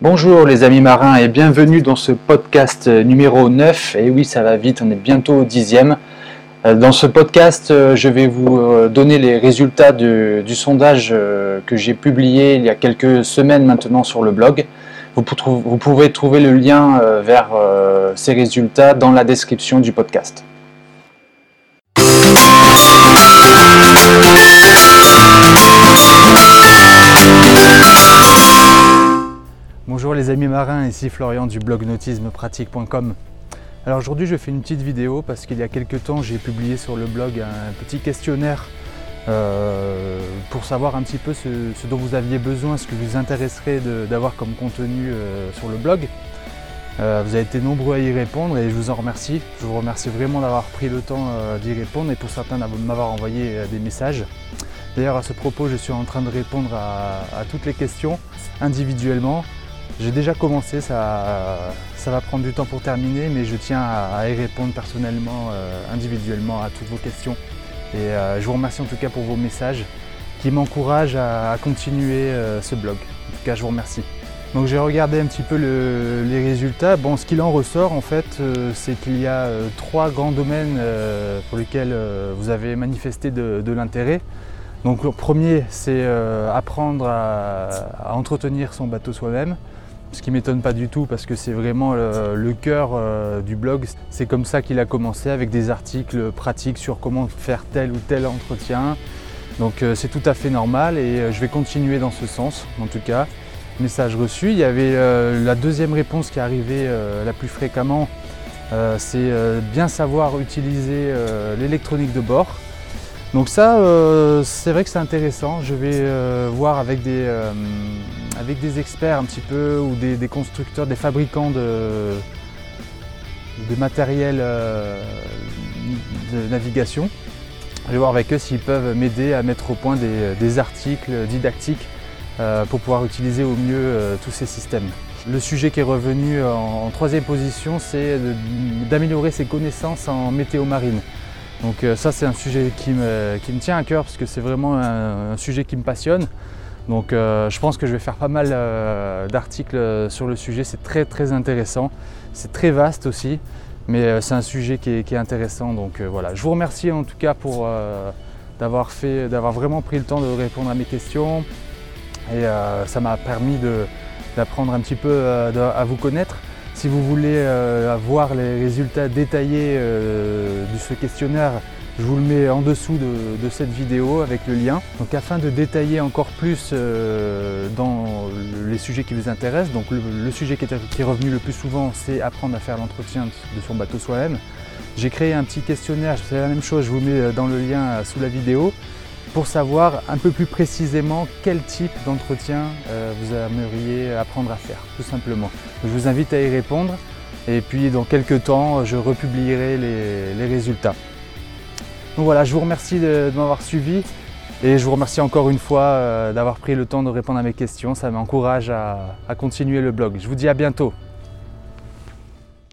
Bonjour les amis marins et bienvenue dans ce podcast numéro 9. Et oui, ça va vite, on est bientôt au dixième. Euh, dans ce podcast, euh, je vais vous euh, donner les résultats du, sondage que j'ai publié il y a quelques semaines maintenant sur le blog. Vous, vous pouvez trouver le lien vers ces résultats dans la description du podcast. Amis marins, ici Florian du blog nautismepratique.com. Alors aujourd'hui je fais une petite vidéo parce qu'il y a quelques temps j'ai publié sur le blog un petit questionnaire euh, pour savoir un petit peu ce, dont vous aviez besoin, ce que vous intéresserait d'avoir comme contenu euh, sur le blog. Euh, vous avez été nombreux à y répondre et je vous en remercie. Je vous remercie vraiment d'avoir pris le temps d'y répondre et pour certains de m'avoir envoyé des messages. D'ailleurs à ce propos je suis en train de répondre à toutes les questions individuellement j'ai déjà commencé, ça, ça, va prendre du temps pour terminer, mais je tiens à, y répondre personnellement, euh, individuellement à toutes vos questions. Et euh, je vous remercie en tout cas pour vos messages qui m'encouragent à, continuer euh, ce blog. En tout cas, je vous remercie. Donc j'ai regardé un petit peu les résultats. Bon, ce qu'il en ressort en fait, c'est qu'il y a trois grands domaines pour lesquels vous avez manifesté de, l'intérêt. Donc le premier, c'est apprendre à, entretenir son bateau soi-même ce qui m'étonne pas du tout parce que c'est vraiment le, cœur euh, du blog. C'est comme ça qu'il a commencé avec des articles pratiques sur comment faire tel ou tel entretien. Donc euh, c'est tout à fait normal et euh, je vais continuer dans ce sens en tout cas. Message reçu. Il y avait la deuxième réponse qui est arrivée la plus fréquemment, c'est bien savoir utiliser l'électronique de bord. Donc ça, euh, c'est vrai que c'est intéressant. Je vais euh, voir avec des, euh, avec des experts un petit peu ou des, constructeurs, des fabricants de, matériel de navigation. Je vais voir avec eux s'ils peuvent m'aider à mettre au point des, articles didactiques pour pouvoir utiliser au mieux tous ces systèmes. Le sujet qui est revenu en troisième position, c'est d'améliorer ses connaissances en météo marine. Donc euh, ça c'est un sujet qui me, tient à cœur parce que c'est vraiment un, sujet qui me passionne. Donc euh, je pense que je vais faire pas mal euh, d'articles sur le sujet, c'est très très intéressant, c'est très vaste aussi, mais c'est un sujet qui est, intéressant. Donc voilà, je vous remercie en tout cas pour d'avoir fait, d'avoir vraiment pris le temps de répondre à mes questions et ça m'a permis d'apprendre un petit peu à vous connaître. Si vous voulez euh, avoir les résultats détaillés euh, de ce questionnaire, je vous le mets en dessous de, cette vidéo avec le lien. Donc afin de détailler encore plus euh, dans les sujets qui vous intéressent, donc le, sujet qui est, revenu le plus souvent c'est apprendre à faire l'entretien de son bateau soi-même. J'ai créé un petit questionnaire, c'est la même chose, je vous mets dans le lien sous la vidéo pour savoir un peu plus précisément quel type d'entretien euh, vous aimeriez apprendre à faire, tout simplement. Je vous invite à y répondre et puis dans quelques temps, je republierai les, résultats. Donc voilà, je vous remercie de, m'avoir suivi et je vous remercie encore une fois euh, d'avoir pris le temps de répondre à mes questions. Ça m'encourage à continuer le blog. Je vous dis à bientôt.